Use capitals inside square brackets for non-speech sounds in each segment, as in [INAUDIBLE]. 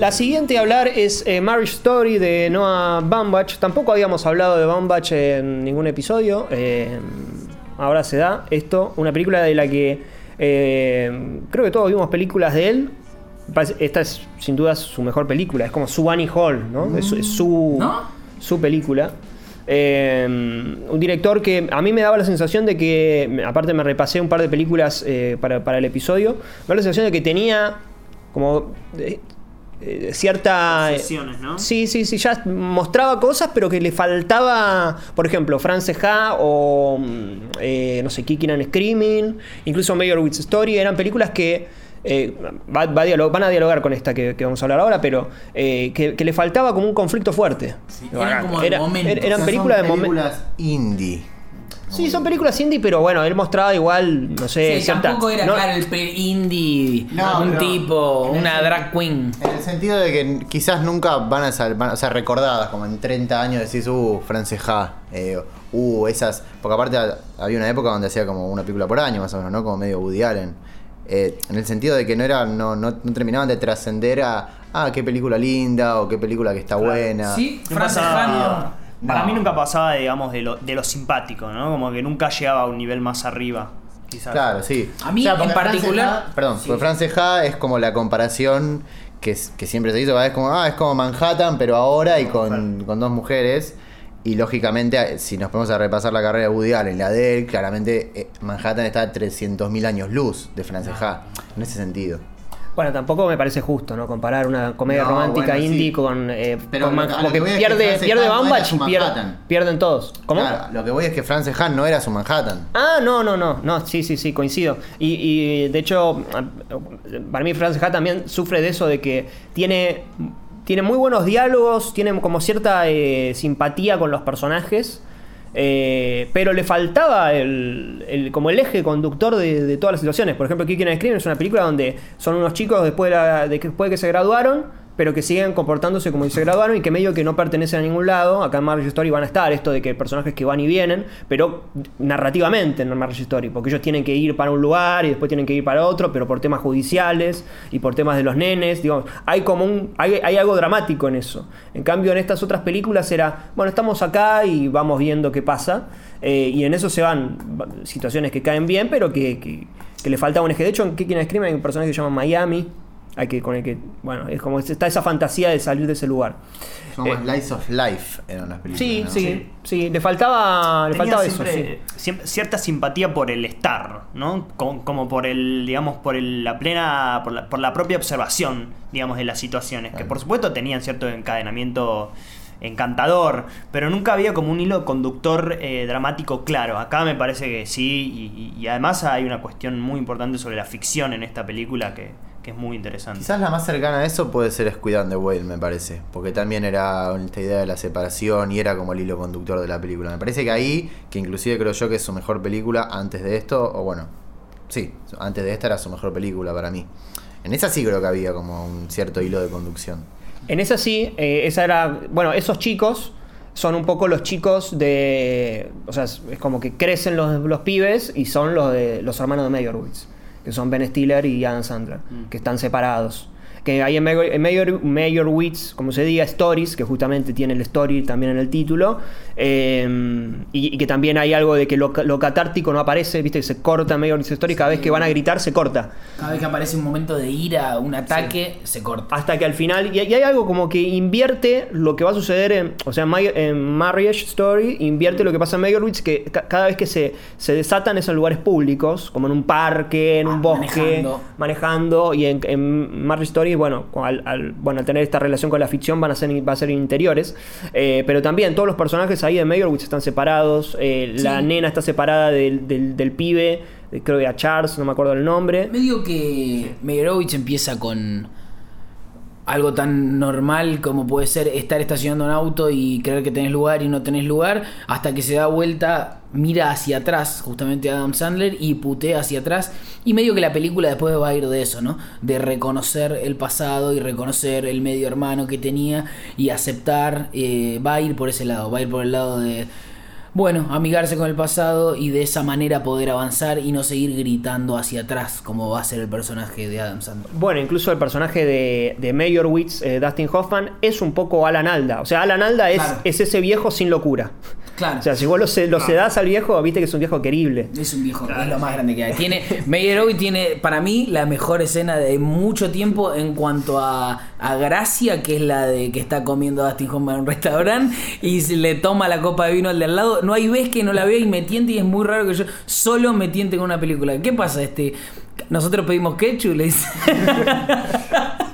La siguiente a hablar es eh, Marriage Story de Noah Baumbach. Tampoco habíamos hablado de Baumbach en ningún episodio. eh, ahora se da esto. Una película de la que eh, creo que todos vimos películas de él. Esta es sin duda su mejor película. Es como su Annie Hall, ¿no? Es, es su, ¿No? su película. Eh, un director que a mí me daba la sensación de que, aparte me repasé un par de películas eh, para, para el episodio, me daba la sensación de que tenía como eh, cierta... ¿no? Sí, sí, sí, ya mostraba cosas, pero que le faltaba, por ejemplo, France Ha o, mm, eh, no sé, Kicking and Screaming, incluso Meyerowitz Story, eran películas que eh, va- va a van a dialogar con esta que, que vamos a hablar ahora, pero eh, que, que le faltaba como un conflicto fuerte. eran como de Era- momentos. er- eran O sea, películas de son momento. películas indie. Sí, son películas indie, pero bueno, él mostraba igual, no sé, Sí, cierta- tampoco era no- claro el indie, No, un tipo, una drag queen. En el sentido de que quizás nunca van a ser, van a ser recordadas, como en 30 años decís, uh, Frances Ha, eh, uh, esas. Porque aparte ha- había una época donde hacía como una película por año, más o menos, ¿no? Como medio Woody Allen. Eh, en el sentido de que no era, no, no, no terminaban de trascender a, ah, qué película linda o qué película que está buena. Sí, Frances Para No. mí nunca pasaba, digamos, de lo, de lo simpático, ¿no? Como que nunca llegaba a un nivel más arriba, quizás. Claro, sí. A mí, en particular- perdón, Sí. porque Frances Ha es como la comparación que, que siempre se hizo, es como, ah, es como Manhattan, pero ahora y con, con dos mujeres. Y lógicamente, si nos ponemos a repasar la carrera de Woody Allen, la de él, claramente eh, Manhattan está a 300.000 años luz de Frances Ha, en ese sentido. Bueno, tampoco me parece justo, ¿no? Comparar una comedia No, romántica bueno, indie sí. con. eh, Pero con lo- como que es que pierde, pierde Ha no y pierden todos. ¿Cómo? Claro, lo que voy es que Frances Ha no era su Manhattan. Ah, no, no, no, no, sí, sí, sí, coincido. Y, y, de hecho, para mí Frances Ha también sufre de eso de que tiene, tiene muy buenos diálogos, tiene como cierta eh, simpatía con los personajes, eh, pero le faltaba el, el- como el eje conductor de, de todas las situaciones. Por ejemplo, Kicking and Screaming es una película donde son unos chicos después de, la- de que, después de que se graduaron, pero que siguen comportándose como si se graduaron y que medio que no pertenecen a ningún lado. Acá en Marriage Story van a estar esto de que personajes que van y vienen, pero narrativamente en Marriage Story, porque ellos tienen que ir para un lugar y después tienen que ir para otro, pero por temas judiciales y por temas de los nenes, digamos, hay como hay, hay algo dramático en eso. En cambio en estas otras películas era, bueno, estamos acá y vamos viendo qué pasa eh, y en eso se van va- situaciones que caen bien, pero que, que, le falta un eje. De hecho en Kicking Scream hay un personaje que se llama Miami, hay que, con el que, bueno, es como está esa fantasía de salir de ese lugar. Son Eh, más Lies of Life eran las películas. Sí, ¿no? sí, sí, le faltaba, le faltaba eso, sí. cierta simpatía por el estar, ¿no? Como, como por el, digamos, por el- la plena, por la, por la propia observación, digamos, de las situaciones, que por supuesto tenían cierto encadenamiento encantador, pero nunca había como un hilo conductor eh, dramático claro. Acá me parece que sí, y, y- y además hay una cuestión muy importante sobre la ficción en esta película que, que es muy interesante. Quizás la más cercana a eso puede ser Squid and the Whale, me parece. Porque también era esta idea de la separación y era como el hilo conductor de la película. Me parece que ahí, que inclusive creo yo que es su mejor película antes de esto, o bueno, sí, antes de esta era su mejor película para mí. En esa sí creo que había como un cierto hilo de conducción. En esa sí, eh, esa era. Bueno, esos chicos son un poco los chicos de. O sea, es como que crecen los, los pibes y son los de los hermanos de Meyerowitz, que son Ben Stiller y Adam Sandler, que están separados. Que hay en, Meyer, en Meyer- Meyerowitz, como se diga, Stories, que justamente tiene el story también en el título, eh, y, y que también hay algo de que lo, lo catártico no aparece, viste, que se corta Meyerowitz Story, cada vez que van a gritar se corta. Cada vez que aparece un momento de ira, un ataque, se corta. Hasta que al final, y, y hay algo como que invierte lo que va a suceder en, o sea, en, My- en Marriage Story, invierte lo que pasa en Meyerowitz, que ca- cada vez que se, se desatan esos lugares públicos, como en un parque, en un Ah, bosque, manejando. manejando, y en, en Marriage Story, bueno, al, al- bueno, al tener esta relación con la ficción van a ser, va a ser interiores, eh, pero también todos los personajes ahí de Meyerowitz están separados, eh, la nena está separada del, del, del pibe, creo que a Charles, no me acuerdo el nombre. Medio que Meyerowitz empieza con algo tan normal como puede ser estar estacionando un auto y creer que tenés lugar y no tenés lugar, hasta que se da vuelta, mira hacia atrás, justamente Adam Sandler, y putea hacia atrás. Y medio que la película después va a ir de eso, ¿no? De reconocer el pasado y reconocer el medio hermano que tenía y aceptar, eh, va a ir por ese lado, va a ir por el lado de bueno, amigarse con el pasado y de esa manera poder avanzar y no seguir gritando hacia atrás como va a ser el personaje de Adam Sandler. Bueno, incluso el personaje de, de Meyerowitz, eh, Dustin Hoffman, es un poco Alan Alda. O sea, Alan Alda es, Claro. es ese viejo sin locura. Claro. O sea, si vos lo, se- lo sedás al viejo, viste que es un viejo querible. Es un viejo, es lo más grande que hay. Tiene, Meyerowitz tiene, para mí, la mejor escena de mucho tiempo en cuanto a, a gracia, que es la de que está comiendo Dustin Hoffman en un restaurante y se le toma la copa de vino al de al lado. No hay vez que no la vea y me tiente y es muy raro que yo solo me tiente con una película. ¿Qué pasa? este Nosotros pedimos ketchup, le dice. [LAUGHS]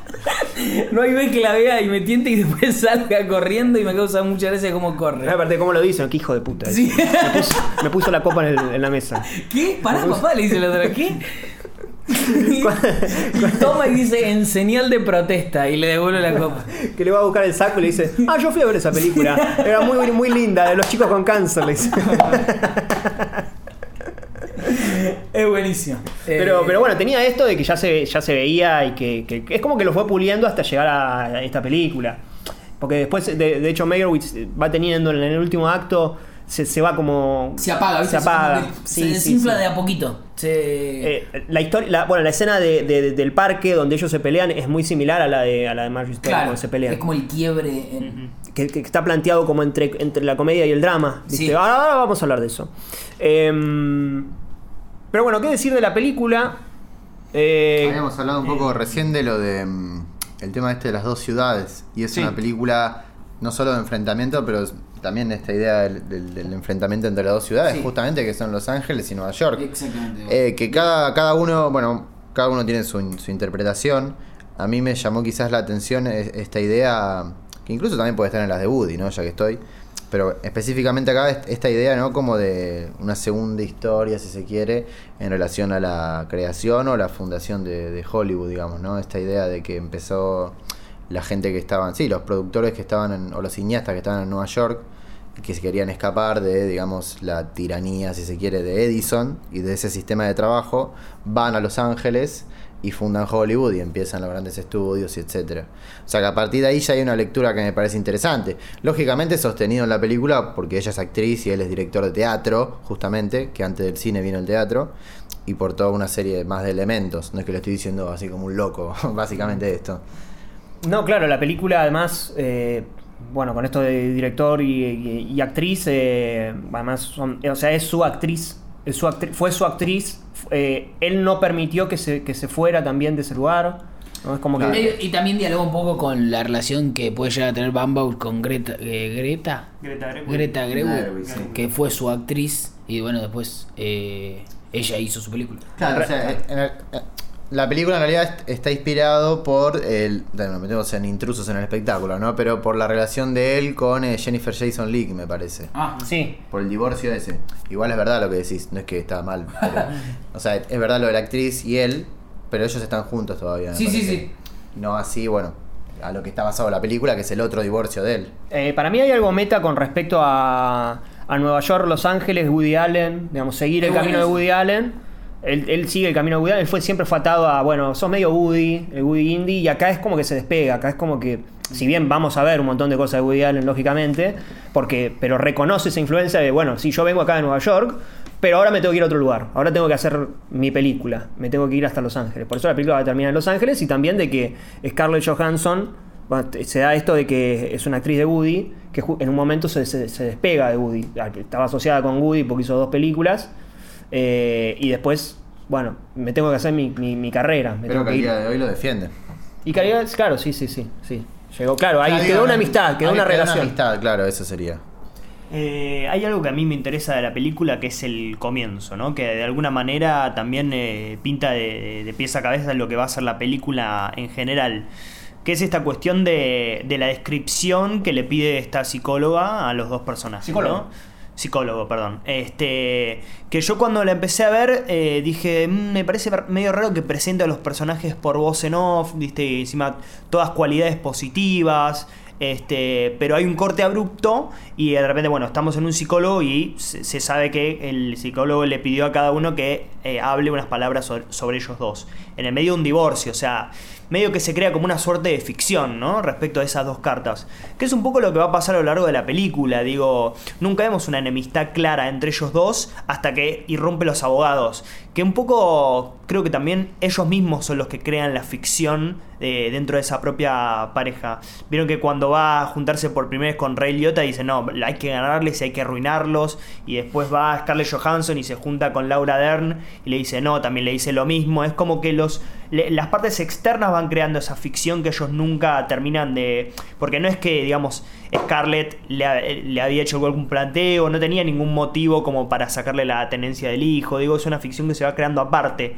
No hay vez que la vea y me tiente y después [LAUGHS] salga corriendo y me causa mucha gracia cómo corre. Aparte, ¿cómo lo dicen? Qué hijo de puta. Sí. Me, puso, me puso la copa en, el- en la mesa. ¿Qué? Pará, papá, le dice el otro. ¿Qué? [LAUGHS] Y, y toma y dice en señal de protesta y le devuelve la copa. Que le va a buscar el saco y le dice, ah, yo fui a ver esa película. Era muy, muy linda, de los chicos con cáncer, le dice. [LAUGHS] Es buenísimo. Pero, Eh, pero bueno, tenía esto de que ya se, ya se veía y que, que- que es como que lo fue puliendo hasta llegar a esta película. Porque después, de, de hecho, Meyerowitz va teniendo en el último acto, se, se va como... se apaga, ¿viste? Se apaga. se sí, desinfla sí. de a poquito. Se... Eh, la historia, la- bueno, la escena de- de- del parque donde ellos se pelean es muy similar a la de, a la de Story claro, cuando se pelean. es como el quiebre. en- que, que está planteado como entre, entre la comedia y el drama. ¿viste? Sí. Ahora, ahora vamos a hablar de eso. Em, pero bueno, ¿qué decir de la película? Eh, Habíamos hablado un poco recién de lo de mm, el tema este de las dos ciudades. Y es Sí. una película no solo de enfrentamiento, pero también esta idea del, del- del enfrentamiento entre las dos ciudades, Sí. justamente que son Los Ángeles y Nueva York. Exactamente. Eh, que cada, cada uno, bueno, cada uno tiene su, su interpretación. A mí me llamó quizás la atención es- esta idea, que incluso también puede estar en las de Woody, ¿no? Ya que estoy. Pero específicamente acá est- esta idea, ¿no? Como de una segunda historia, si se quiere, en relación a la creación o la fundación de, Hollywood, digamos, ¿no? Esta idea de que empezó la gente que estaban, sí, los productores que estaban, en- o los cineastas que estaban en Nueva York, que se querían escapar de, digamos, la tiranía, si se quiere, de Edison y de ese sistema de trabajo, van a Los Ángeles y fundan Hollywood y empiezan los grandes estudios y etcétera. O sea que a partir de ahí ya hay una lectura que me parece interesante. Lógicamente sostenido en la película porque ella es actriz y él es director de teatro, justamente, que antes del cine vino el teatro, y por toda una serie más de elementos. No es que le estoy diciendo así como un loco, [LAUGHS] básicamente esto. No, claro, la película además, eh, bueno, con esto de director y, actriz, eh, además, son- o sea, es su actriz, su fue su actriz, eh, él no permitió que se, que se fuera también de ese lugar, ¿no? Es como que... Y también dialoga un poco con la relación que puede llegar a tener Bumble con Greta. eh, Greta. Greta. Greta sí. que fue su actriz y bueno, después eh, ella hizo su película. Claro, o sea, en el- eh, la película en realidad est- está inspirado por el. Bueno, nos metemos en intrusos en el espectáculo, ¿no? Pero por la relación de él con eh, Jennifer Jason Leigh, me parece. Ah, Sí, Por el divorcio ese. Igual es verdad lo que decís, no es que está mal. pero- [LAUGHS] o sea, es verdad lo de la actriz y él, pero ellos están juntos todavía. Sí, sí, parece. sí. No así, bueno, a lo que está basado la película, que es el otro divorcio de él. Eh, para mí hay algo meta con respecto a, a Nueva York, Los Ángeles, Woody Allen, digamos, seguir el Es camino de Woody Allen. Él, sigue el camino de Woody él fue, siempre fue atado a, bueno, sos medio Woody, el Woody indie, y acá es como que se despega, acá es como que, si bien vamos a ver un montón de cosas de Woody Allen, lógicamente, porque, pero reconoce esa influencia de, bueno, sí, yo vengo acá de Nueva York, pero ahora me tengo que ir a otro lugar, ahora tengo que hacer mi película, me tengo que ir hasta Los Ángeles. Por eso la película va a terminar en Los Ángeles y también de que Scarlett Johansson se da esto de que es una actriz de Woody, que en un momento se, se- despega de Woody. Estaba asociada con Woody porque hizo dos películas. Eh, y después, bueno, me tengo que hacer mi, mi- mi carrera. Me Pero tengo que que al ir. día de hoy lo defiende. Y calidad, claro, sí, sí, sí. sí. Llegó, claro, ahí Claro, quedó una amistad, quedó una relación. amistad, claro, eso sería. Eh, hay algo que a mí me interesa de la película que es el comienzo, ¿no? Que de alguna manera también eh, pinta de, de pies a cabeza lo que va a ser la película en general. Que es esta cuestión de, de la descripción que le pide esta psicóloga a los dos personajes. Psicólogo. ¿no? Psicólogo, perdón. Este. Que yo cuando la empecé a ver eh, dije. "Mm, me parece medio raro que presente a los personajes por voz en off. Viste, encima todas cualidades positivas. Este, pero hay un corte abrupto y de repente, bueno, estamos en un psicólogo y se, sabe que el psicólogo le pidió a cada uno que eh, hable unas palabras sobre, sobre ellos dos. En el medio de un divorcio, o sea, medio que se crea como una suerte de ficción, ¿no? Respecto a esas dos cartas. Que es un poco lo que va a pasar a lo largo de la película. Digo, nunca vemos una enemistad clara entre ellos dos hasta que irrumpe los abogados. Que un poco creo que también ellos mismos son los que crean la ficción eh, dentro de esa propia pareja. Vieron que cuando va a juntarse por primera vez con Ray Liotta dice, no, hay que ganarles, hay que arruinarlos. Y después va Scarlett Johansson y se junta con Laura Dern y le dice, no, también le dice lo mismo. Es como que los, las partes externas van creando esa ficción que ellos nunca terminan de... Porque no es que, digamos, Scarlett le, ha- le había hecho algún planteo, no tenía ningún motivo como para sacarle la tenencia del hijo. Digo, es una ficción que se va creando aparte.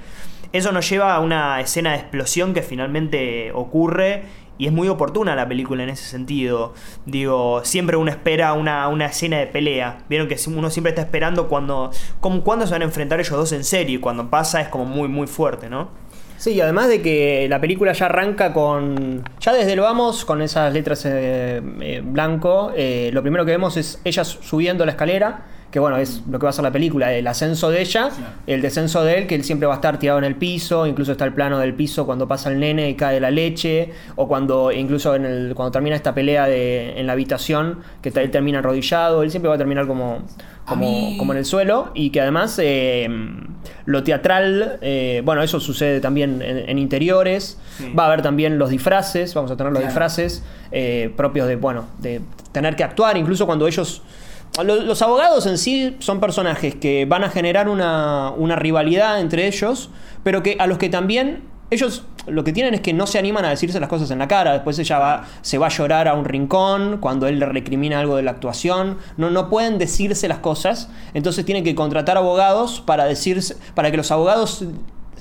Eso nos lleva a una escena de explosión que finalmente ocurre y es muy oportuna la película en ese sentido. Digo, siempre uno espera una, una escena de pelea. Vieron que uno siempre está esperando cuando, como, cuando se van a enfrentar ellos dos en serio y cuando pasa es como muy, muy fuerte, ¿no? Sí, y además de que la película ya arranca con. Ya desde el vamos, con esas letras eh, eh, blanco, eh, lo primero que vemos es ella subiendo la escalera, que bueno, es lo que va a ser la película: el ascenso de ella, el descenso de él, que él siempre va a estar tirado en el piso, incluso está el plano del piso cuando pasa el nene y cae la leche, o cuando, incluso en el, cuando termina esta pelea de, en la habitación, que él termina arrodillado, él siempre va a terminar como. Como, mí- como en el suelo y que además eh, lo teatral, eh, bueno, eso sucede también en, en interiores, Sí. va a haber también los disfraces, vamos a tener los Claro. disfraces eh, propios de, bueno, de tener que actuar, incluso cuando ellos... lo- Los abogados en sí son personajes que van a generar una, una rivalidad entre ellos, pero que a los que también ellos lo que tienen es que no se animan a decirse las cosas en la cara. Después ella va, se va a llorar a un rincón cuando él le recrimina algo de la actuación. No, no pueden decirse las cosas. Entonces tienen que contratar abogados para decirse, para que los abogados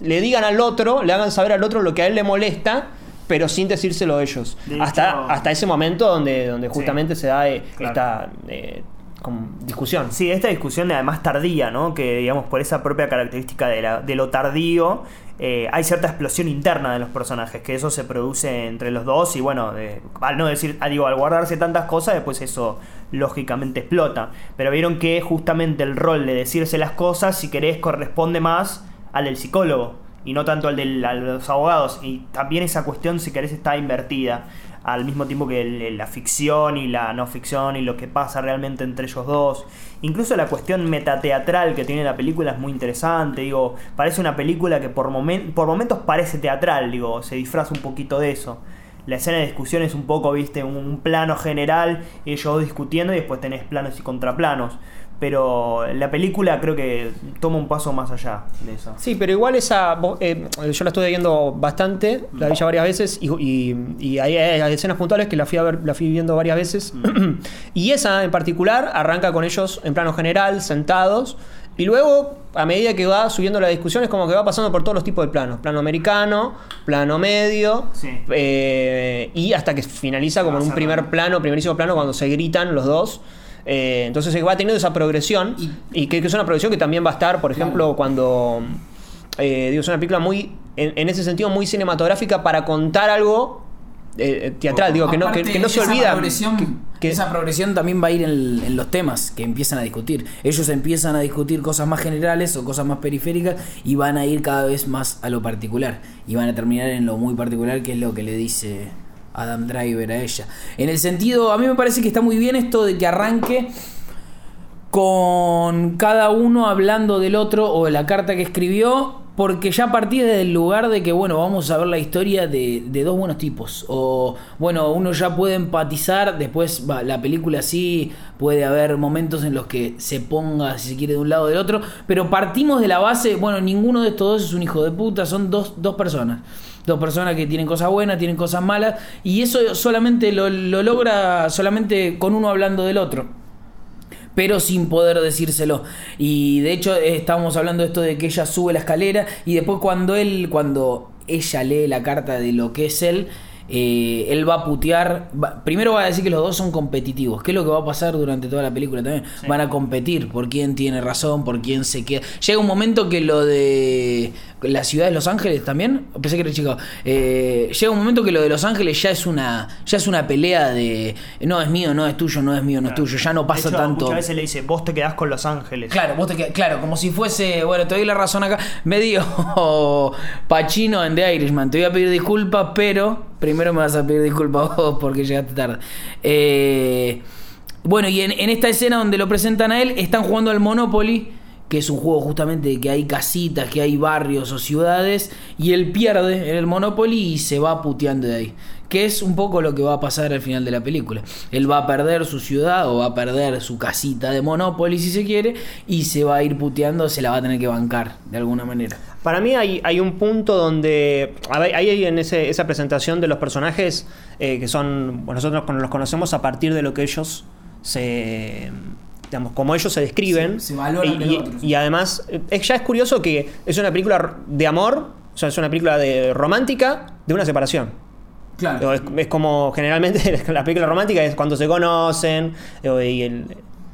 le digan al otro, le hagan saber al otro lo que a él le molesta, pero sin decírselo ellos. De hasta, hecho- hasta ese momento donde, donde Sí. justamente se da eh, Claro. esta eh, como discusión. Sí, esta discusión de además tardía, ¿no? Que digamos por esa propia característica de, la- de lo tardío, eh, hay cierta explosión interna de los personajes, que eso se produce entre los dos y bueno, al no decir, ah, digo, al guardarse tantas cosas, después eso lógicamente explota. Pero vieron que justamente el rol de decirse las cosas, si querés, corresponde más al del psicólogo y no tanto al de los abogados. Y también esa cuestión, si querés, está invertida. Al mismo tiempo que la ficción y la no ficción y lo que pasa realmente entre ellos dos. Incluso la cuestión metateatral que tiene la película es muy interesante. Digo, parece una película que por, momen- por momentos parece teatral, digo, se disfraza un poquito de eso. La escena de discusión es un poco, viste, un, plano general, ellos discutiendo y después tenés planos y contraplanos. Pero la película creo que toma un paso más allá de eso. Sí, pero igual esa. eh, yo la estuve viendo bastante, la vi ya varias veces, y, y- y hay, hay escenas puntuales que la fui, a ver, la fui viendo varias veces. [CLEARS THROAT] y esa en particular arranca con ellos en plano general, sentados. Y luego, a medida que va subiendo la discusión, es como que va pasando por todos los tipos de planos. Plano americano, plano medio, Sí. eh, y hasta que finaliza como en un primer plano, primerísimo plano, cuando se gritan los dos. Eh, entonces va teniendo esa progresión Y- y, que, que es una progresión que también va a estar, por ejemplo, cuando eh, digo, es una película muy, en, en ese sentido, muy cinematográfica para contar algo eh, eh, teatral, digo, que no, que, no se olvida. progresión- que- que- esa progresión también va a ir en, en los temas que empiezan a discutir. Ellos empiezan a discutir cosas más generales o cosas más periféricas y van a ir cada vez más a lo particular. Y van a terminar en lo muy particular, que es lo que le dice Adam Driver a ella. En el sentido, a mí me parece que está muy bien esto de que arranque con cada uno hablando del otro o de la carta que escribió, porque ya partí desde el lugar de que, bueno, vamos a ver la historia de, de dos buenos tipos. O, bueno, uno ya puede empatizar, después va, la película sí puede haber momentos en los que se ponga, si se quiere, de un lado o del otro, pero partimos de la base, bueno, ninguno de estos dos es un hijo de puta, son dos, dos personas. Dos personas que tienen cosas buenas, tienen cosas malas, y eso solamente lo, lo logra solamente con uno hablando del otro pero sin poder decírselo. Y de hecho eh, estábamos hablando de esto de que ella sube la escalera y después cuando él, cuando ella lee la carta de lo que es él, eh, él va a putear, va- primero va a decir que los dos son competitivos, que es lo que va a pasar durante toda la película también. Van a competir por quién tiene razón, por quién se queda. Llega un momento que lo de la ciudad de Los Ángeles también, pensé que era Chicago. Eh, llega un momento que lo de Los Ángeles ya es una ya es una pelea de no es mío, no es tuyo, no es mío, no es tuyo, ya no De pasa hecho, tanto. Muchas veces le dice, vos te quedás con Los Ángeles. Claro, vos te qued- claro, como si fuese, bueno, te doy la razón acá, medio [LAUGHS] Pachino en The Irishman, te voy a pedir disculpas, pero primero me vas a pedir disculpas vos porque llegaste tarde. Eh, bueno, y en, en esta escena donde lo presentan a él, están jugando al Monopoly, que es un juego justamente que hay casitas, que hay barrios o ciudades, y él pierde en el Monopoly y se va puteando de ahí. Que es un poco lo que va a pasar al final de la película. Él va a perder su ciudad o va a perder su casita de Monopoly si se quiere, y se va a ir puteando, se la va a tener que bancar de alguna manera. Para mí hay, hay un punto donde. a ver, Hay en esa presentación de los personajes eh, que son. nosotros los conocemos a partir de lo que ellos se. Digamos, como ellos se describen. Se- se valoran y, del otro, sí. y además, eh, es- ya es curioso que es una película de amor, o sea, es una película de romántica de una separación. Claro. Es, es como generalmente [LAUGHS] la película romántica es cuando se conocen. y el-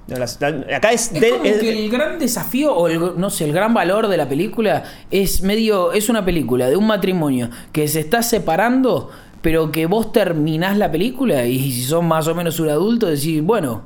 las- la- acá es. Es de- como es- que el gran desafío o el, no sé, el gran valor de la película es medio es una película de un matrimonio que se está separando, pero que vos terminás la película y si sos más o menos un adulto decís, bueno,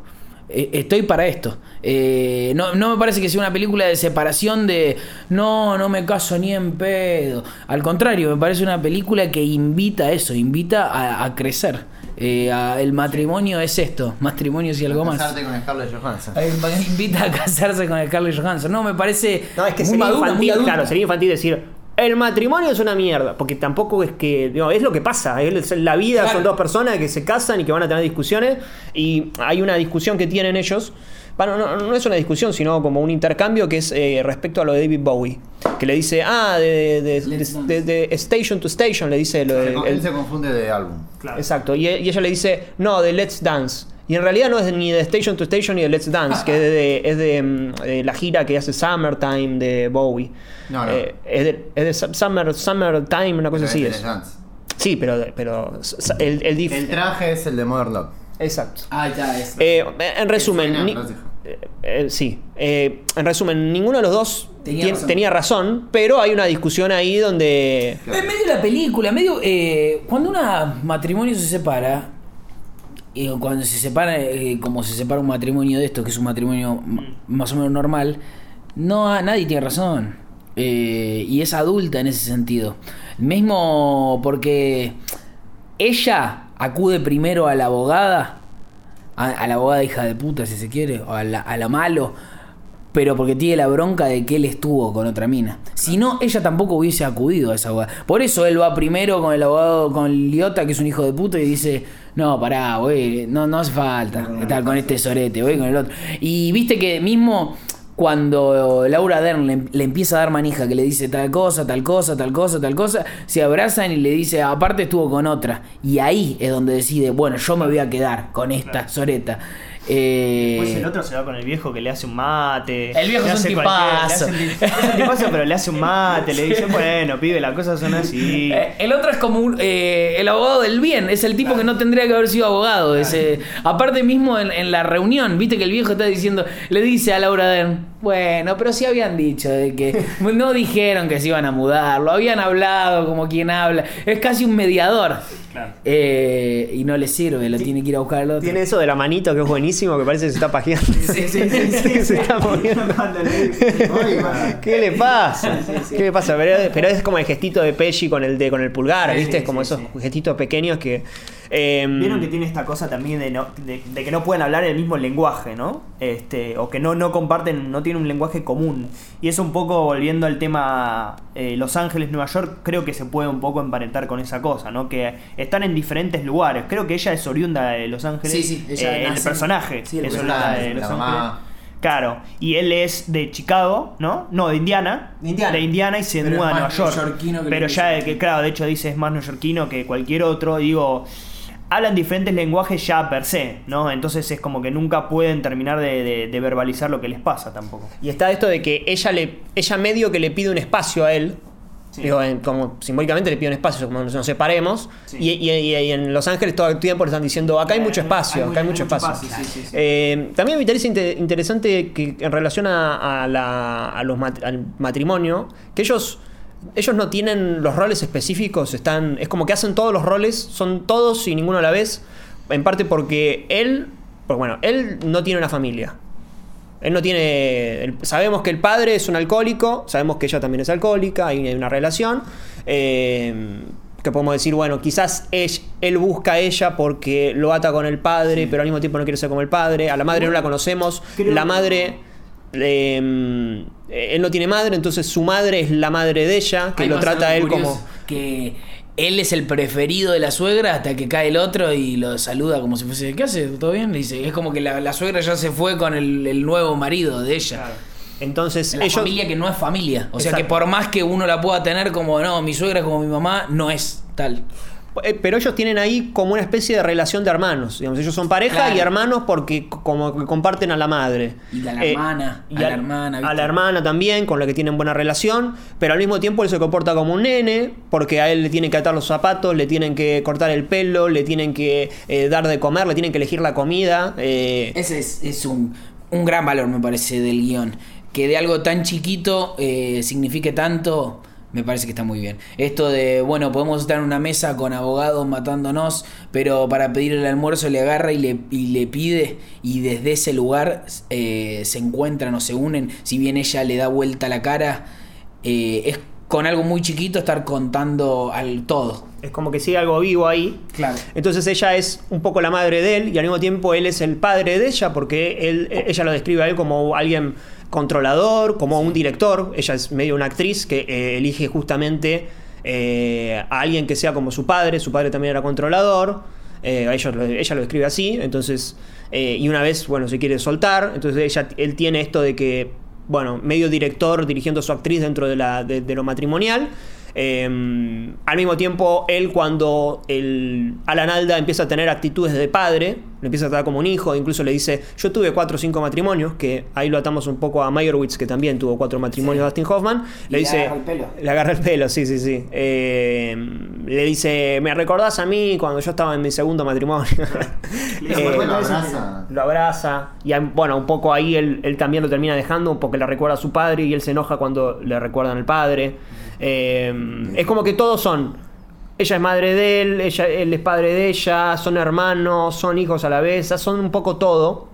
eh, estoy para esto. Eh, no, no me parece que sea una película de separación de no, no me caso ni en pedo. Al contrario, me parece una película que invita a eso, invita a, a crecer. Eh, a- el matrimonio es esto, matrimonio y algo más. Casarte con Scarlett Johansson. [LAUGHS] Invita a casarse con Scarlett Johansson. No, me parece No, es que muy sería infantil, claro, sería infantil decir el matrimonio es una mierda, porque tampoco es que, digo, es lo que pasa, es la vida Claro. son dos personas que se casan y que van a tener discusiones y hay una discusión que tienen ellos. Bueno, no, no es una discusión, sino como un intercambio que es eh, respecto a lo de David Bowie. Que le dice, ah, de, de- de- Let's de- de Station to Station, le dice lo él se confunde de álbum. Claro. Exacto, y, y ella le dice, no, de Let's Dance. Y en realidad no es ni de Station to Station ni de Let's Dance, que es de, es de, mm, de la gira que hace Summertime de Bowie. No, no. Eh, es, de, es de Su- Summer, Summertime, una cosa así Pero es. es Dance. Sí, pero, pero el, el dif- El traje es el de Modern Love. Exacto. Ahí está, es. Eh, en resumen, suena, ni- eh, eh, sí. Eh, en resumen, ninguno de los dos Tenía tien- razón. tenía razón, pero hay una discusión ahí donde... En medio de la película, medio. eh, cuando un matrimonio se separa. Y cuando se separa, eh, como se separa un matrimonio de esto, que es un matrimonio más o menos normal, no nadie tiene razón. Eh, y es adulta en ese sentido. Mismo porque ella acude primero a la abogada, a, a la abogada hija de puta, si se quiere, o a la, a la malo, pero porque tiene la bronca de que él estuvo con otra mina. Si no, ella tampoco hubiese acudido a esa abogada. Por eso él va primero con el abogado, con el idiota, que es un hijo de puta, y dice, no, pará, güey, no, no hace falta estar con este sorete, voy con el otro. Y viste que mismo cuando Laura Dern le, le empieza a dar manija, que le dice tal cosa, tal cosa, tal cosa, tal cosa, se abrazan y le dice, aparte estuvo con otra. Y ahí es donde decide, bueno, yo me voy a quedar con esta soreta. Eh, Después el otro se va con el viejo que le hace un mate. El viejo es un cualquier- le hace tipazo. un ti- Es un tipazo, pero le hace un mate. Le dice, [LAUGHS] bueno, pibe, las cosas son así. Eh, el otro es como un, eh, el abogado del bien, es el tipo que no tendría que haber sido abogado. ese aparte mismo en, en la reunión, viste que el viejo está diciendo, le dice a Laura Dern, bueno, pero sí habían dicho de que no dijeron que se iban a mudar, lo habían hablado como quien habla, es casi un mediador. Claro. Eh, y no le sirve, lo tiene que ir a buscar al otro. Tiene eso de la manito que es buenísimo, que parece que se está pajeando. Sí, sí, sí, sí, [LAUGHS] se está moviendo. [LAUGHS] ¿Qué le pasa? ¿Qué le pasa? Pero, es- pero es como el gestito de Pesci con el de con el pulgar, ¿viste? Es como esos gestitos pequeños que. Eh, Vieron que tiene esta cosa también de, no- de, de que no pueden hablar el mismo lenguaje, ¿no? Este, o que no, no comparten, no tienen un lenguaje común. Y eso un poco volviendo al tema eh, Los Ángeles, Nueva York, creo que se puede un poco emparentar con esa cosa, ¿no? Que están en diferentes lugares. Creo que ella es oriunda de Los Ángeles. Sí, sí, ella eh, el nace en- personaje sí, el es oriunda de Los mamá. Ángeles. Claro, y él es de Chicago, ¿no? No, de Indiana. De Indiana. Indiana y se Pero muda a Nueva York. que Pero ya, que claro, de hecho dice es más neoyorquino que cualquier otro. Digo, hablan diferentes lenguajes ya per se, ¿no? Entonces es como que nunca pueden terminar de, de- de verbalizar lo que les pasa tampoco. Y está esto de que ella le ella medio que le pide un espacio a él. Sí. Digo, en- como simbólicamente le pide un espacio, como nos, nos separemos. Sí. Y, y- y- y en Los Ángeles todo el tiempo le están diciendo, acá hay mucho espacio, hay acá hay mu- mucho mucho espacio. sí. Eh, también me parece inte- interesante que en relación a, a la- a los mat- al matrimonio, que ellos ellos no tienen los roles específicos, están. Es como que hacen todos los roles, son todos y ninguno a la vez. En parte porque él. Pues bueno, él no tiene una familia. Él no tiene. sabemos que el padre es un alcohólico, sabemos que ella también es alcohólica, hay, hay una relación. eh, que podemos decir, bueno, quizás él, él busca a ella porque lo ata con el padre, pero al mismo tiempo no quiere ser como el padre. A la madre no la conocemos. La madre. Eh, él no tiene madre, entonces su madre es la madre de ella, que lo trata él como. Que él es el preferido de la suegra hasta que cae el otro y lo saluda como si fuese. ¿Qué hace? ¿Todo bien? Le dice. Es como que la, la suegra ya se fue con el, el nuevo marido de ella. Entonces La ellos. familia que no es familia. O sea que por más que uno la pueda tener como, no, mi suegra es como mi mamá, no es tal. Eh, Pero ellos tienen ahí como una especie de relación de hermanos. Digamos, ellos son pareja Claro. y hermanos porque como que comparten a la madre. Eh, Y a la hermana, y a la hermana, A ¿viste? la hermana también, con la que tienen buena relación. Pero al mismo tiempo él se comporta como un nene, porque a él le tienen que atar los zapatos, le tienen que cortar el pelo, le tienen que eh, dar de comer, le tienen que elegir la comida. eh, Ese es, es un, un gran valor, me parece, del guion. Que de algo tan chiquito eh, signifique tanto, me parece que está muy bien. Esto de, bueno, podemos estar en una mesa con abogados matándonos, pero para pedir el almuerzo le agarra y le, y le pide, y desde ese lugar eh, se encuentran o se unen, si bien ella le da vuelta la cara, eh, es con algo muy chiquito estar contando al todo. es como que sigue algo vivo ahí. Claro. Entonces ella es un poco la madre de él y al mismo tiempo él es el padre de ella porque él, ella lo describe a él como alguien controlador, como un director. Ella es medio una actriz que eh, elige justamente eh, a alguien que sea como su padre. Su padre también era controlador. Eh, ella, lo- ella lo describe así. Entonces, y una vez, bueno, se quiere soltar. Entonces ella, él tiene esto de que, bueno, medio director dirigiendo a su actriz dentro de, la, de- de lo matrimonial. Eh, al mismo tiempo, él cuando el Alan Alda empieza a tener actitudes de padre, lo empieza a tratar como un hijo, incluso le dice, yo tuve cuatro o cinco matrimonios, que ahí lo atamos un poco a Meyerowitz, que también tuvo cuatro matrimonios de Dustin Hoffman. Y Le le dice... agarra el pelo. Le agarra el pelo, sí, sí, sí. Eh, le dice, ¿me recordás a mí cuando yo estaba en mi segundo matrimonio? [LAUGHS] Le dice, Eh, lo ¿cuántas veces abraza. lo abraza y bueno, un poco ahí él, él también lo termina dejando, poco le recuerda a su padre y él se enoja cuando le recuerdan al padre. Eh, es como que todos son, ella es madre de él, ella, él es padre de ella, son hermanos, son hijos a la vez, son un poco todo.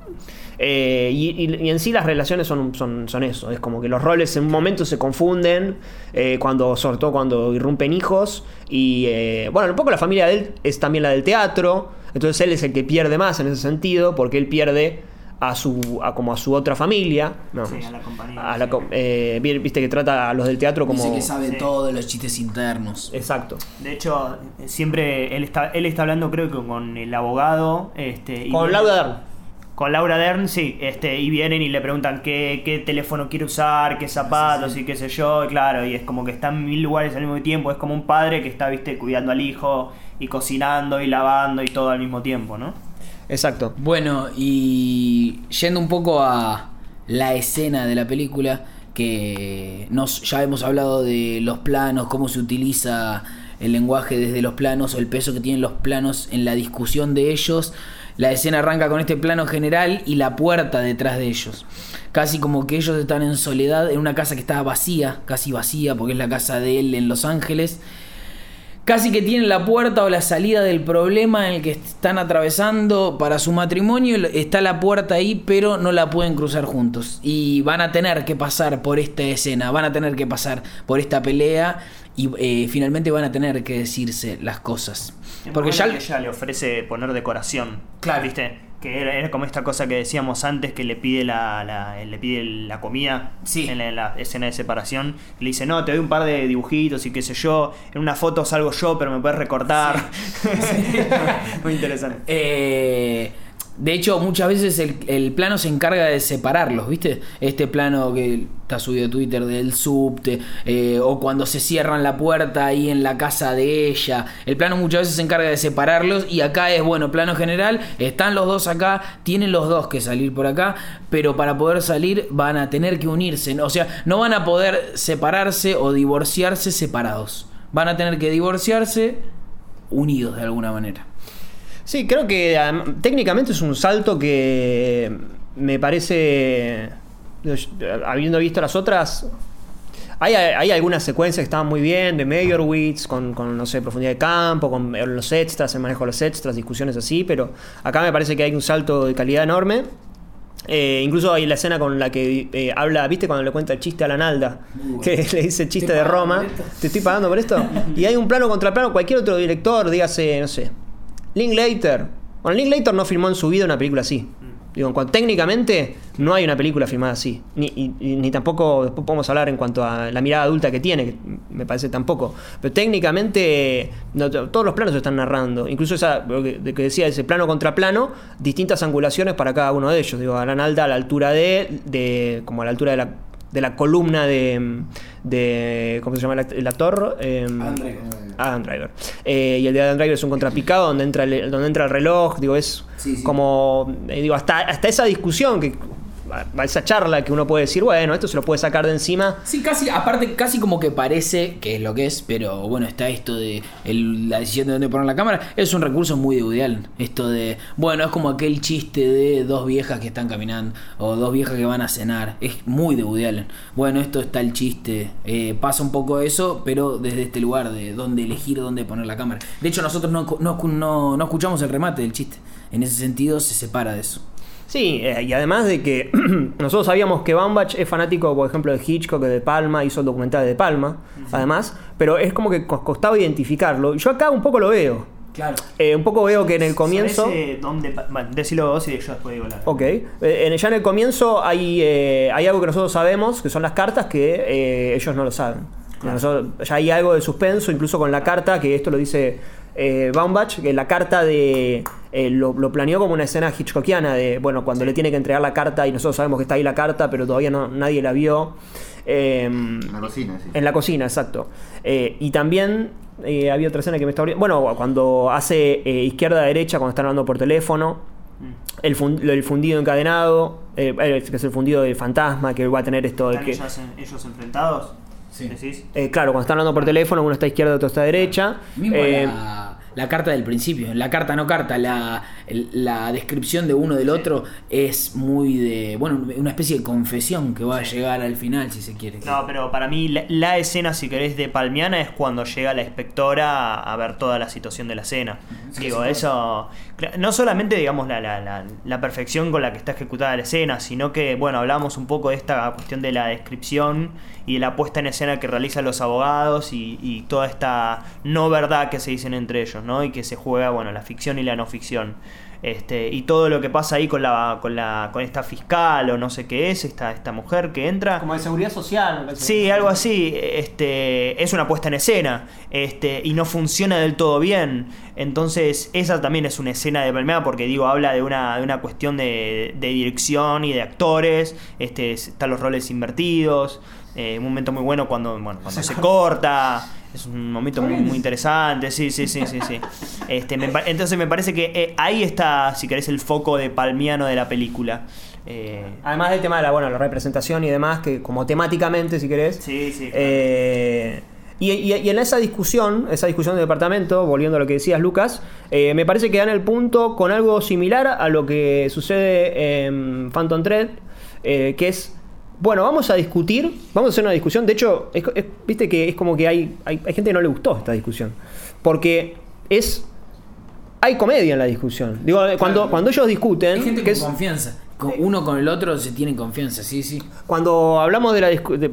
Eh, y, y- y en sí las relaciones son, son, son eso, es como que los roles en un momento se confunden, eh, cuando, sobre todo cuando irrumpen hijos, y eh, bueno, un poco la familia de él es también la del teatro, entonces él es el que pierde más en ese sentido, porque él pierde a su a como a su otra familia, ¿no? Sí, a la compañía, A la eh, vi- viste que trata a los del teatro como... Dice que sabe Sí. todos los chistes internos. Exacto. De hecho, siempre él está, él está hablando creo que con el abogado. Este, Con Laura Dern. Con Laura Dern, sí, este, y vienen y le preguntan qué, qué teléfono quiere usar, qué zapatos y qué sé yo, y claro, y es como que está en mil lugares al mismo tiempo, es como un padre que está, viste, cuidando al hijo y cocinando y lavando y todo al mismo tiempo, ¿no? Exacto. Bueno, y yendo un poco a la escena de la película, que nos, ya hemos hablado de los planos, cómo se utiliza el lenguaje desde los planos o el peso que tienen los planos en la discusión de ellos. La escena arranca con este plano general y la puerta detrás de ellos. Casi como que ellos están en soledad en una casa que está vacía, casi vacía, porque es la casa de él en Los Ángeles. Casi que tienen la puerta o la salida del problema en el que están atravesando para su matrimonio. Está la puerta ahí, pero no la pueden cruzar juntos. Y van a tener que pasar por esta escena, van a tener que pasar por esta pelea y eh, finalmente van a tener que decirse las cosas. Porque ya... ella le ofrece poner decoración. Claro. ¿Viste? Que era, era como esta cosa que decíamos antes que le pide la, la- le pide la comida Sí. en la, en la escena de separación. Le dice, no, te doy un par de dibujitos y qué sé yo. En una foto salgo yo, pero me puedes recortar. [LAUGHS] Muy interesante. Eh, de hecho, muchas veces el, plano se encarga de separarlos, ¿viste? Este plano que está subido a Twitter del subte, eh, o cuando se cierran la puerta ahí en la casa de ella. El plano muchas veces se encarga de separarlos y acá es, bueno, plano general, están los dos acá, tienen los dos que salir por acá, pero para poder salir van a tener que unirse. O sea, no van a poder separarse o divorciarse separados. Van a tener que divorciarse unidos de alguna manera. Sí, creo que técnicamente es un salto que me parece, habiendo visto las otras, hay, hay algunas secuencias que estaban muy bien, de Meyerowitz, con, con, no sé, profundidad de campo, con los extras, el manejo de los extras, discusiones así, pero acá me parece que hay un salto de calidad enorme. Eh, incluso hay la escena con la que eh, habla, ¿viste? Cuando le cuenta el chiste a la Nalda, [LAUGHS] que le dice chiste de Roma, ¿te estoy pagando por esto? [LAUGHS] y hay un plano contra plano, cualquier otro director, dígase, no sé, Linklater. Bueno, Linklater no filmó en su vida una película así. Digo, en cuanto, técnicamente no hay una película filmada así. Ni, y- ni tampoco, después podemos hablar en cuanto a la mirada adulta que tiene, que me parece tampoco. Pero técnicamente no, todos los planos se están narrando. Incluso esa, lo que decía, ese plano contra plano, distintas angulaciones para cada uno de ellos. Digo, Alan Alda a la altura de, de como a la altura de la, de la columna de, de ¿cómo se llama el el actor? Em, Adam Driver. Adam Driver. Eh, y el de Adam Driver es un contrapicado donde entra el, donde entra el reloj. Digo, es Sí, sí. como. eh, digo, hasta, hasta esa discusión, que a esa charla que uno puede decir, bueno, esto se lo puede sacar de encima. Sí, casi, aparte, casi como que parece que es lo que es, pero bueno, está esto de la decisión de dónde poner la cámara. Es un recurso muy de. Esto de, bueno, es como aquel chiste de dos viejas que están caminando o dos viejas que van a cenar. Es muy de Woody. Bueno, esto está el chiste. eh, pasa un poco eso, pero desde este lugar de dónde elegir dónde poner la cámara. De hecho, nosotros no, no, no, no escuchamos el remate del chiste. En ese sentido, se separa de eso. Sí, eh, y además de que [CLEARS THROAT] nosotros sabíamos que Baumbach es fanático, por ejemplo, de Hitchcock, de Palma, hizo el documental de Palma, además, pero es como que cos- costaba identificarlo. Yo acá un poco lo veo. Claro. Eh, un poco veo que en el comienzo. ¿Sabés, eh, dónde pa- bueno, decilo vos y yo después digo la. Ok. Eh, en- ya en el comienzo hay, eh, hay algo que nosotros sabemos, que son las cartas, que eh, ellos no lo saben. Nosotros- ya hay algo de suspenso, incluso con la carta, que esto lo dice eh, Baumbach, que la carta de. eh, lo, lo planeó como una escena hitchcockiana, de, bueno, cuando le tiene que entregar la carta y nosotros sabemos que está ahí la carta, pero todavía no, nadie la vio. Em, En la cocina, sí. en la cocina, exacto. Eh, y también eh, había otra escena que me está. Bueno, cuando hace eh, izquierda-derecha, cuando están hablando por teléfono. El, fun- el fundido encadenado, que es el fundido del fantasma, que va a tener esto de ¿Están que. ellos, en- ellos enfrentados? Sí. ¿Decís? eh, claro, cuando están hablando por teléfono, uno está izquierda, otro está derecha. Mismo Eh, la, la carta del principio, la carta no carta, la, la descripción de uno del otro es muy de, bueno, una especie de confesión que va a llegar al final, si se quiere. No, pero para mí la, la escena, si querés, de Palmiana es cuando llega la inspectora a, a ver toda la situación de la escena. Digo, eso. No solamente, digamos, la, la, la, la perfección con la que está ejecutada la escena, sino que, bueno, hablamos un poco de esta cuestión de la descripción y de la puesta en escena que realizan los abogados y, y toda esta no verdad que se dicen entre ellos, ¿no? Y que se juega, bueno, la ficción y la no ficción. Este, y todo lo que pasa ahí con la, con la, con esta fiscal o no sé qué es, esta, esta mujer que entra. como de seguridad social, me. Sí, algo así. Este, es una puesta en escena. Este, y no funciona del todo bien. Entonces, esa también es una escena de Palmea porque digo, habla de una, de una cuestión de, de dirección y de actores. Este, están los roles invertidos. Eh, un momento muy bueno cuando, bueno, cuando se corta. Es un momento muy, muy interesante. Sí, sí, sí, sí, sí. [LAUGHS] Este, me entonces me parece que eh, ahí está, si querés, el foco de palmiano de la película. Eh, Además del tema de la, bueno, la representación y demás, que como temáticamente, si querés. sí, sí. Eh, y, y- y en esa discusión, esa discusión de departamento, volviendo a lo que decías, Lucas, eh, me parece que dan el punto con algo similar a lo que sucede en Phantom Thread, eh, que es, bueno, vamos a discutir, vamos a hacer una discusión. De hecho, es- es- viste que es como que hay, hay, hay gente que no le gustó esta discusión, porque es... Hay comedia en la discusión. Digo, cuando, cuando ellos discuten... Hay gente que con es- confianza. Uno con el otro se tiene confianza, sí, sí. Cuando hablamos de la de-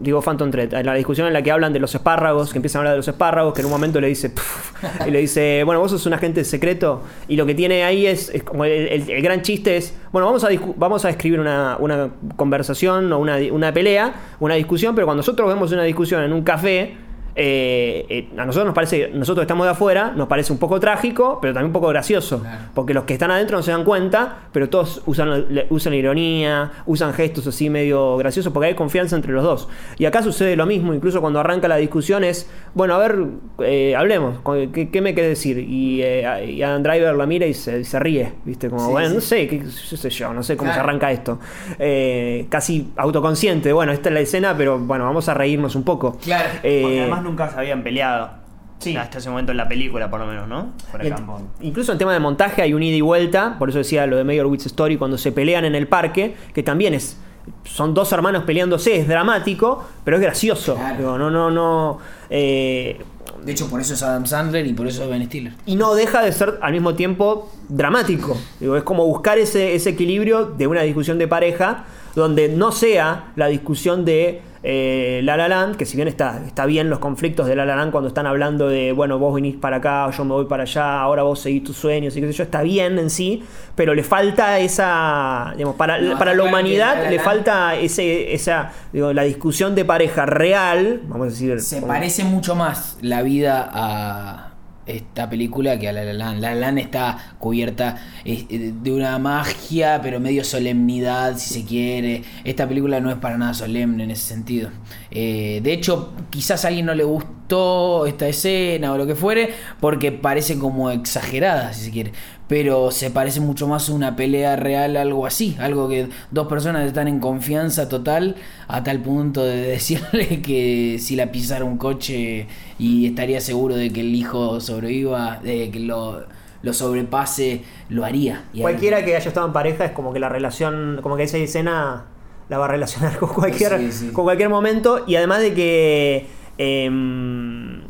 digo Phantom Thread, la discusión en la que hablan de los espárragos, que empiezan a hablar de los espárragos, que en un momento le dice "Pff", y le dice, bueno, vos sos un agente secreto, y lo que tiene ahí es, es como el, el- el gran chiste es, bueno, vamos a vamos a escribir una, una conversación o una, una pelea, una discusión, pero cuando nosotros vemos una discusión en un café, eh, eh, a nosotros nos parece, nosotros estamos de afuera, nos parece un poco trágico, pero también un poco gracioso. Claro. Porque los que están adentro no se dan cuenta, pero todos usan, usan ironía, usan gestos así medio graciosos, porque hay confianza entre los dos. Y acá sucede lo mismo, incluso cuando arranca la discusión es, bueno, a ver, eh, hablemos, ¿qué, qué me querés decir? Y, y Adam Driver la mira y se, se ríe, ¿viste? Como, Sí, bueno, sí. no sé, qué, qué sé yo, no sé cómo Claro. se arranca esto. Eh, casi autoconsciente, bueno, esta es la escena, pero bueno, vamos a reírnos un poco. Claro. Porque además nunca se habían peleado. Sí. Hasta ese momento en la película, por lo menos, ¿no? Por En- acá. incluso en tema de montaje hay un ida y vuelta, por eso decía lo de Meyerowitz Story cuando se pelean en el parque, que también es son dos hermanos peleándose, es dramático, pero es gracioso. Claro. No, no, no. eh, De hecho, por eso es Adam Sandler y por eso es Ben Stiller. y no deja de ser al mismo tiempo dramático. Digo, es como buscar ese, ese equilibrio de una discusión de pareja donde no sea la discusión de eh, La La Land, que si bien está, está bien los conflictos de La La Land cuando están hablando de, bueno, vos vinís para acá, yo me voy para allá, ahora vos seguís tus sueños y qué sé yo, está bien en sí, pero le falta esa, digamos, para, No, para la humanidad La La le falta ese, esa, digo, la discusión de pareja real, vamos a decir. Se parece mucho más la vida a esta película que a La La. La La está cubierta eh, de una magia, pero medio solemnidad, si se quiere. Esta película no es para nada solemne en ese sentido. Eh, de hecho, quizás a alguien no le gustó esta escena o lo que fuere, porque parece como exagerada, si se quiere. Pero se parece mucho más a una pelea real, algo así. Algo que dos personas están en confianza total a tal punto de [LAUGHS] decirle que si la pisara un coche y estaría seguro de que el hijo sobreviva, de que lo, lo sobrepase, lo haría. Y Cualquiera que haya estado en pareja es como que la relación, como que esa escena la va a relacionar [LAUGHS] con cualquier, Sí, sí. con cualquier momento. Y además de que, em,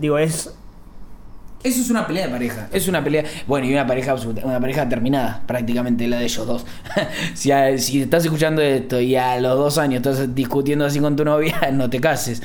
digo, es... Eso es una pelea de pareja. Es una pelea. Bueno, y una pareja. Una pareja terminada, prácticamente la de ellos dos. [LAUGHS] si, a- si estás escuchando esto y a los dos años estás discutiendo así con tu novia, [LAUGHS] no te cases.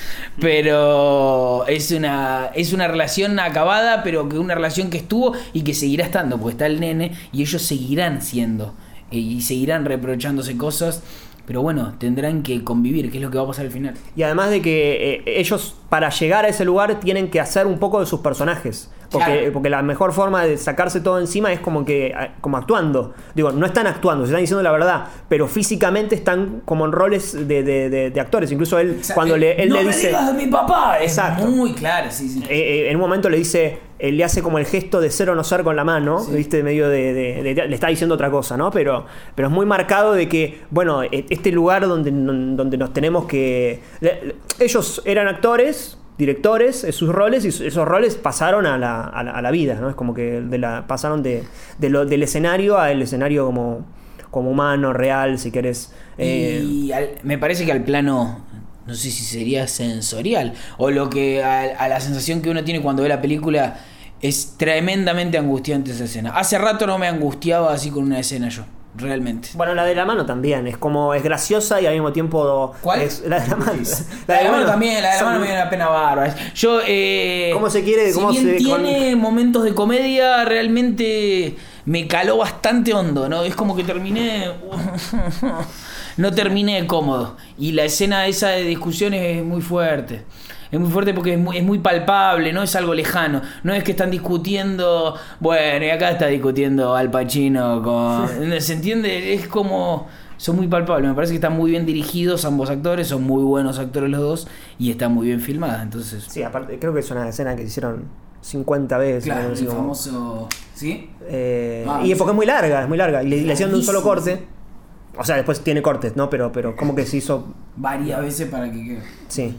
Pero es una, es una relación acabada, pero que una relación que estuvo y que seguirá estando, porque está el nene y ellos seguirán siendo. eh, Y seguirán reprochándose cosas. Pero bueno, tendrán que convivir, que es lo que va a pasar al final. Y además de que eh, ellos para llegar a ese lugar tienen que hacer un poco de sus personajes. Porque, Claro. porque la mejor forma de sacarse todo encima es como que como actuando. Digo, no están actuando, se están diciendo la verdad, pero físicamente están como en roles de, de- de- de actores. Incluso él, cuando le, él no le me dice... digas de mi papá. Exacto. Es muy claro, sí, sí. Eh, eh, en un momento le dice, eh, le hace como el gesto de ser o no ser con la mano, Sí. ¿viste? Medio de, de- de- Le está diciendo otra cosa, ¿no? Pero, pero es muy marcado de que, bueno, e- este lugar donde, donde nos tenemos que. le- ellos eran actores, directores, sus roles, y esos roles pasaron a la, a la- a la vida, ¿no? Es como que de la, pasaron de, de lo- del escenario al escenario como, como humano, real, si querés. Eh, Y al- me parece que al plano, no sé si sería sensorial, o lo que a, a la sensación que uno tiene cuando ve la película, es tremendamente angustiante esa escena. Hace rato no me angustiaba así con una escena yo, realmente. Bueno, la de la mano también, es como es graciosa y al mismo tiempo ¿Cuál? es la de la mano. La de la mano también, la de la mano me dio una pena bárbara. Yo, eh, ¿Cómo se quiere- Si cómo bien se- tiene momentos de comedia, realmente me caló bastante hondo, ¿no? Es como que terminé. No terminé cómodo. Y la escena esa de discusiones es muy fuerte. Es muy fuerte porque es muy, es muy palpable, no es algo lejano. No es que están discutiendo. Bueno, y acá está discutiendo Al Pacino con. ¿Se entiende? Es como. Son muy palpables. Me parece que están muy bien dirigidos ambos actores. Son muy buenos actores los dos. Y están muy bien filmadas. Entonces. Sí, aparte, creo que es una escena que hicieron 50 veces. Claro, el famoso. ¿Sí? Eh, Ah, y es porque sí. es muy larga, es muy larga. Y le, le hicieron de un solo corte. O sea, después tiene cortes, ¿no? Pero, pero como que se hizo. Varias veces para que quede. Sí.